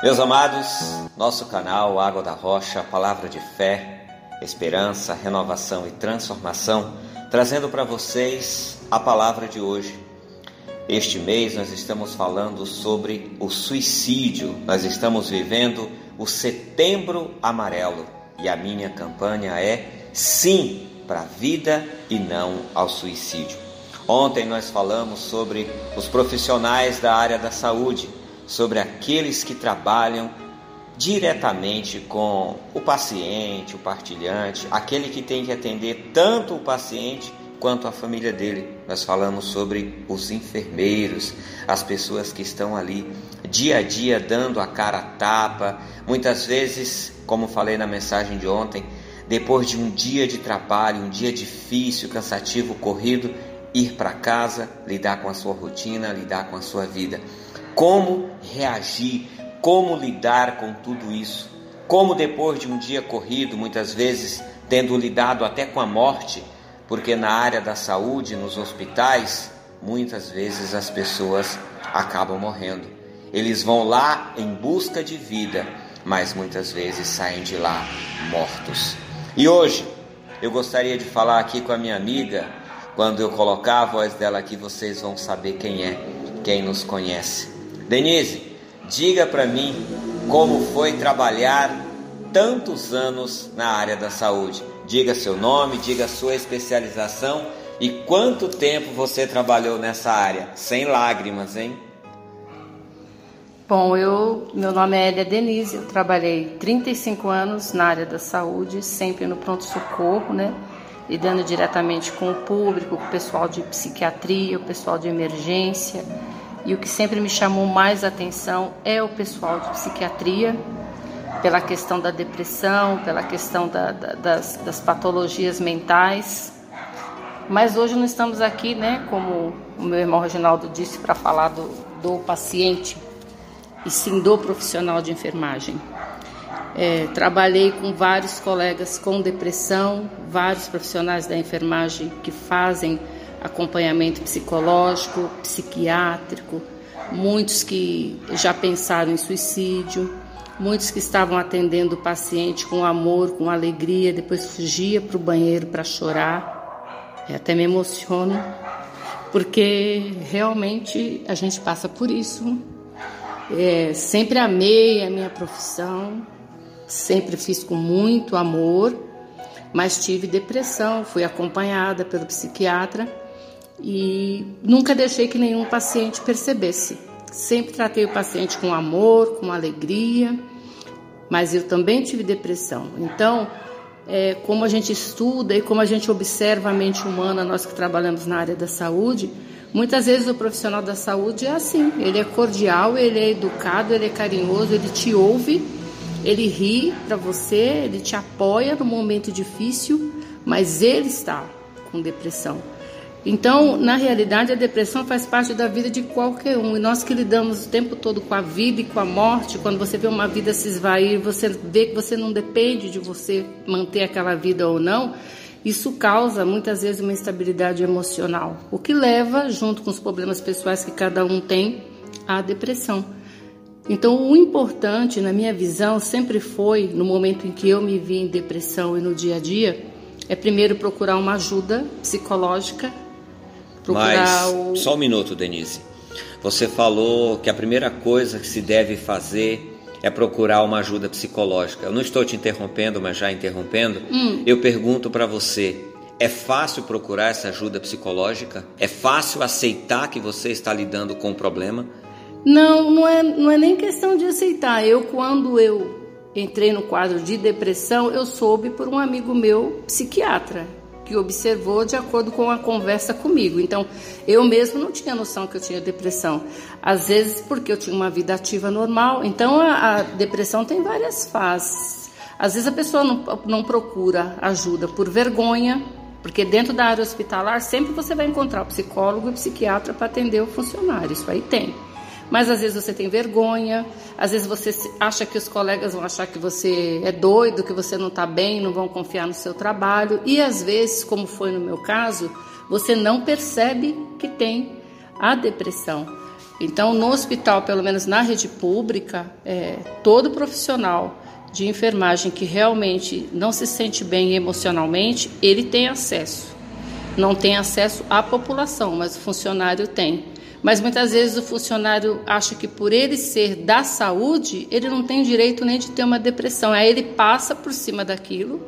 Meus amados, nosso canal Água da Rocha, palavra de fé, esperança, renovação e transformação, trazendo para vocês a palavra de hoje. Este mês nós estamos falando sobre o suicídio, nós estamos vivendo o Setembro Amarelo e a minha campanha é sim para a vida e não ao suicídio. Ontem nós falamos sobre os profissionais da área da saúde, sobre aqueles que trabalham diretamente com o paciente, o partilhante, aquele que tem que atender tanto o paciente quanto a família dele. Nós falamos sobre os enfermeiros, as pessoas que estão ali dia a dia dando a cara a tapa, muitas vezes, como falei na mensagem de ontem, depois de um dia de trabalho, um dia difícil, cansativo, corrido, ir para casa, lidar com a sua rotina, lidar com a sua vida. Como reagir, como lidar com tudo isso? Como depois de um dia corrido, muitas vezes tendo lidado até com a morte, porque na área da saúde, nos hospitais, muitas vezes as pessoas acabam morrendo. Eles vão lá em busca de vida, mas muitas vezes saem de lá mortos. E hoje eu gostaria de falar aqui com a minha amiga quando eu colocar a voz dela aqui, vocês vão saber quem é, quem nos conhece. Denise, diga para mim como foi trabalhar tantos anos na área da saúde. Diga seu nome, diga sua especialização e quanto tempo você trabalhou nessa área, sem lágrimas, hein? Bom, eu, meu nome é Elia Denise, eu trabalhei 35 anos na área da saúde, sempre no pronto-socorro, né? lidando diretamente com o público, com o pessoal de psiquiatria, o pessoal de emergência. E o que sempre me chamou mais atenção é o pessoal de psiquiatria, pela questão da depressão, pela questão da, da, das, das patologias mentais. Mas hoje não estamos aqui, né, como o meu irmão Reginaldo disse, para falar do, do paciente, e sim do profissional de enfermagem. É, trabalhei com vários colegas com depressão, vários profissionais da enfermagem que fazem acompanhamento psicológico, psiquiátrico, muitos que já pensaram em suicídio, muitos que estavam atendendo o paciente com amor, com alegria, depois fugia para o banheiro para chorar. É, até me emociono, porque realmente a gente passa por isso. É, sempre amei a minha profissão, Sempre fiz com muito amor, mas tive depressão, fui acompanhada pelo psiquiatra e nunca deixei que nenhum paciente percebesse. Sempre tratei o paciente com amor, com alegria, mas eu também tive depressão. Então, é, como a gente estuda e como a gente observa a mente humana, nós que trabalhamos na área da saúde, muitas vezes o profissional da saúde é assim: ele é cordial, ele é educado, ele é carinhoso, ele te ouve ele ri para você, ele te apoia no momento difícil, mas ele está com depressão. Então, na realidade, a depressão faz parte da vida de qualquer um. E nós que lidamos o tempo todo com a vida e com a morte, quando você vê uma vida se esvair, você vê que você não depende de você manter aquela vida ou não, isso causa muitas vezes uma instabilidade emocional, o que leva, junto com os problemas pessoais que cada um tem, à depressão. Então, o importante, na minha visão, sempre foi, no momento em que eu me vi em depressão e no dia a dia, é primeiro procurar uma ajuda psicológica. Mas, o... só um minuto, Denise. Você falou que a primeira coisa que se deve fazer é procurar uma ajuda psicológica. Eu não estou te interrompendo, mas já interrompendo. Hum. Eu pergunto para você: é fácil procurar essa ajuda psicológica? É fácil aceitar que você está lidando com o um problema? Não, não é, não é nem questão de aceitar. Eu, quando eu entrei no quadro de depressão, eu soube por um amigo meu, psiquiatra, que observou de acordo com a conversa comigo. Então, eu mesmo não tinha noção que eu tinha depressão. Às vezes, porque eu tinha uma vida ativa normal. Então, a, a depressão tem várias fases. Às vezes, a pessoa não, não procura ajuda por vergonha, porque dentro da área hospitalar sempre você vai encontrar o psicólogo e o psiquiatra para atender o funcionário. Isso aí tem. Mas às vezes você tem vergonha, às vezes você acha que os colegas vão achar que você é doido, que você não está bem, não vão confiar no seu trabalho. E às vezes, como foi no meu caso, você não percebe que tem a depressão. Então, no hospital, pelo menos na rede pública, é, todo profissional de enfermagem que realmente não se sente bem emocionalmente, ele tem acesso. Não tem acesso à população, mas o funcionário tem. Mas muitas vezes o funcionário acha que por ele ser da saúde, ele não tem direito nem de ter uma depressão. Aí ele passa por cima daquilo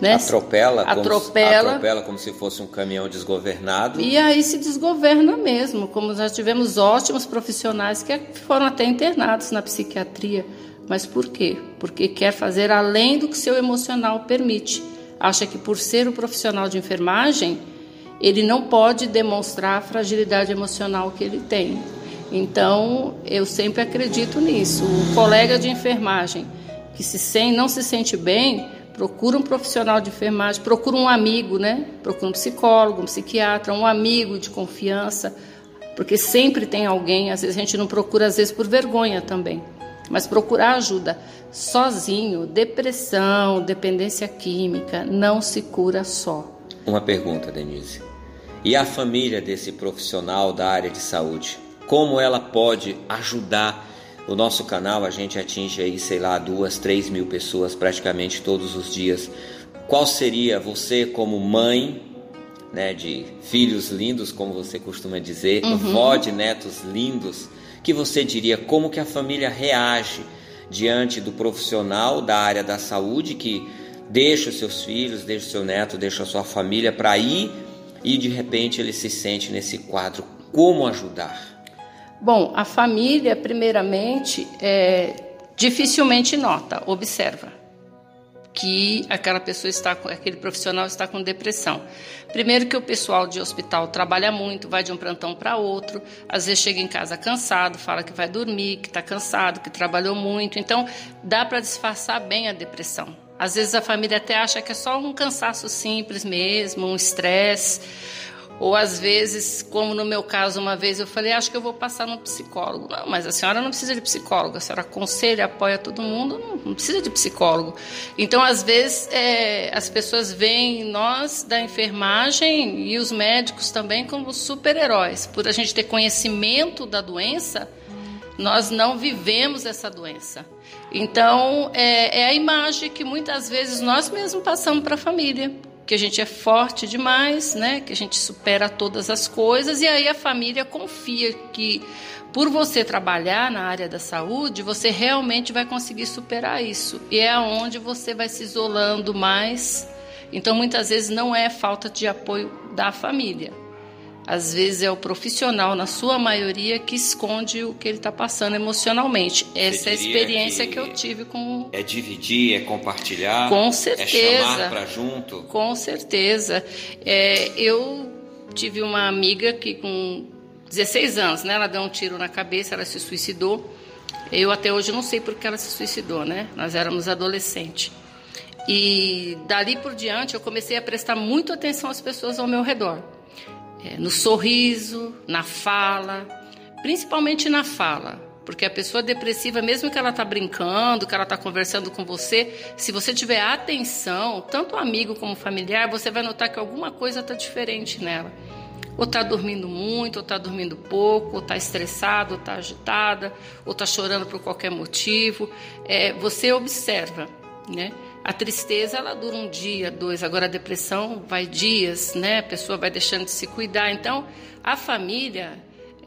né? Atropela, atropela, como, atropela como se fosse um caminhão desgovernado. E aí se desgoverna mesmo, como nós tivemos ótimos profissionais que foram até internados na psiquiatria. Mas por quê? Porque quer fazer além do que seu emocional permite. Acha que por ser o um profissional de enfermagem, ele não pode demonstrar a fragilidade emocional que ele tem. Então, eu sempre acredito nisso. O colega de enfermagem que se sente, não se sente bem, procura um profissional de enfermagem, procura um amigo, né? Procura um psicólogo, um psiquiatra, um amigo de confiança, porque sempre tem alguém, às vezes a gente não procura, às vezes por vergonha também, mas procurar ajuda. Sozinho, depressão, dependência química, não se cura só. Uma pergunta, Denise. E a família desse profissional da área de saúde? Como ela pode ajudar o nosso canal a gente atinge aí, sei lá, duas, três mil pessoas praticamente todos os dias. Qual seria você como mãe, né, de filhos lindos, como você costuma dizer, uhum. vó de netos lindos, que você diria como que a família reage diante do profissional da área da saúde que deixa os seus filhos, deixa o seu neto, deixa a sua família para ir e de repente ele se sente nesse quadro. Como ajudar? Bom, a família, primeiramente, é, dificilmente nota, observa que aquela pessoa está com, aquele profissional está com depressão. Primeiro que o pessoal de hospital trabalha muito, vai de um plantão para outro, às vezes chega em casa cansado, fala que vai dormir, que está cansado, que trabalhou muito. Então, dá para disfarçar bem a depressão. Às vezes a família até acha que é só um cansaço simples mesmo, um estresse ou às vezes, como no meu caso, uma vez eu falei, acho que eu vou passar no psicólogo. Não, mas a senhora não precisa de psicólogo, a senhora aconselha, apoia todo mundo, não, não precisa de psicólogo. Então, às vezes, é, as pessoas veem nós da enfermagem e os médicos também como super-heróis. Por a gente ter conhecimento da doença, nós não vivemos essa doença. Então, é, é a imagem que muitas vezes nós mesmos passamos para a família que a gente é forte demais, né? Que a gente supera todas as coisas e aí a família confia que por você trabalhar na área da saúde, você realmente vai conseguir superar isso. E é onde você vai se isolando mais. Então muitas vezes não é falta de apoio da família, às vezes é o profissional, na sua maioria, que esconde o que ele está passando emocionalmente. Essa é a experiência que, que, eu tive com. É dividir, é compartilhar. Com certeza. É chamar para junto. Com certeza. É, eu tive uma amiga que com 16 anos, né? Ela deu um tiro na cabeça, ela se suicidou. Eu até hoje não sei por que ela se suicidou, né? Nós éramos adolescentes. E dali por diante eu comecei a prestar muito atenção às pessoas ao meu redor no sorriso, na fala, principalmente na fala. Porque a pessoa depressiva, mesmo que ela está brincando, que ela está conversando com você, se você tiver atenção, tanto amigo como familiar, você vai notar que alguma coisa está diferente nela. Ou está dormindo muito, ou está dormindo pouco, ou está estressado, ou está agitada, ou está chorando por qualquer motivo. É, você observa, né? A tristeza ela dura um dia, dois. Agora a depressão vai dias, né? A pessoa vai deixando de se cuidar. Então, a família,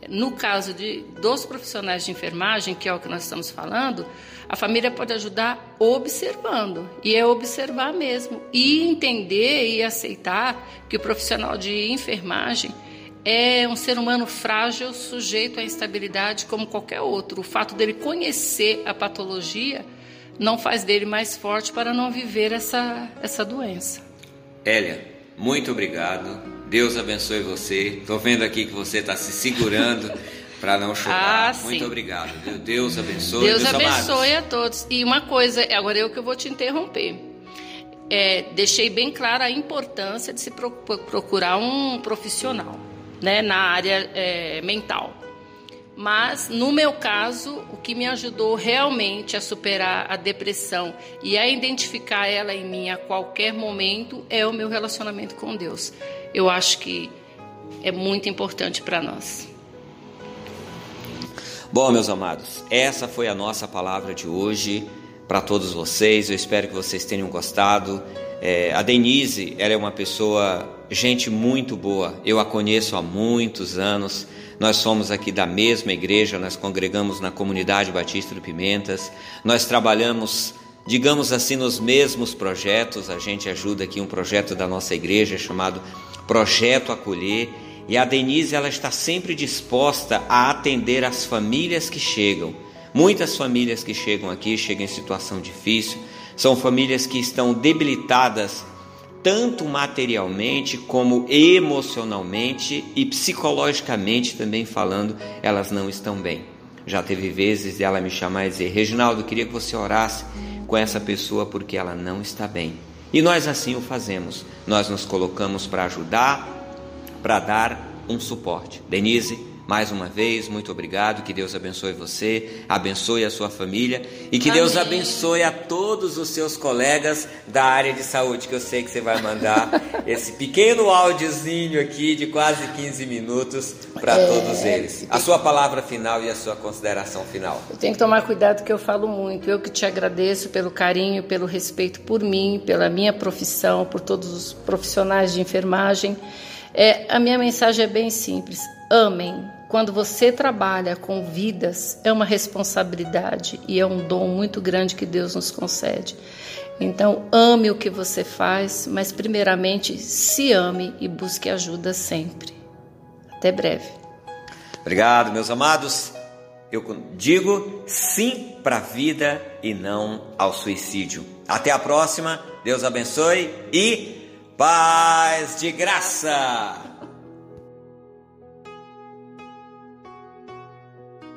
no caso de dos profissionais de enfermagem, que é o que nós estamos falando, a família pode ajudar observando. E é observar mesmo e entender e aceitar que o profissional de enfermagem é um ser humano frágil, sujeito à instabilidade como qualquer outro. O fato dele conhecer a patologia não faz dele mais forte para não viver essa, essa doença. Elia, muito obrigado. Deus abençoe você. Estou vendo aqui que você está se segurando para não chorar. Ah, muito obrigado. Deus abençoe. Deus abençoe amados. a todos. E uma coisa, agora eu que vou te interromper. É, deixei bem clara a importância de se procurar um profissional né, na área é, mental. Mas, no meu caso, o que me ajudou realmente a superar a depressão e a identificar ela em mim a qualquer momento é o meu relacionamento com Deus. Eu acho que é muito importante para nós. Bom, meus amados, essa foi a nossa palavra de hoje para todos vocês. Eu espero que vocês tenham gostado. É, a Denise, ela é uma pessoa, gente muito boa. Eu a conheço há muitos anos. Nós somos aqui da mesma igreja, nós congregamos na comunidade Batista do Pimentas. Nós trabalhamos, digamos assim, nos mesmos projetos. A gente ajuda aqui um projeto da nossa igreja chamado Projeto Acolher. E a Denise, ela está sempre disposta a atender as famílias que chegam. Muitas famílias que chegam aqui chegam em situação difícil são famílias que estão debilitadas tanto materialmente como emocionalmente e psicologicamente também falando, elas não estão bem. Já teve vezes ela me chamar e dizer: Reginaldo, queria que você orasse com essa pessoa porque ela não está bem. E nós assim o fazemos. Nós nos colocamos para ajudar, para dar um suporte. Denise, mais uma vez, muito obrigado. Que Deus abençoe você, abençoe a sua família e que Amém. Deus abençoe a todos os seus colegas da área de saúde, que eu sei que você vai mandar esse pequeno áudiozinho aqui de quase 15 minutos para é, todos eles. A sua palavra final e a sua consideração final. Eu tenho que tomar cuidado que eu falo muito. Eu que te agradeço pelo carinho, pelo respeito por mim, pela minha profissão, por todos os profissionais de enfermagem. É, a minha mensagem é bem simples: amem quando você trabalha com vidas, é uma responsabilidade e é um dom muito grande que Deus nos concede. Então, ame o que você faz, mas primeiramente se ame e busque ajuda sempre. Até breve. Obrigado, meus amados. Eu digo sim para a vida e não ao suicídio. Até a próxima. Deus abençoe e paz de graça.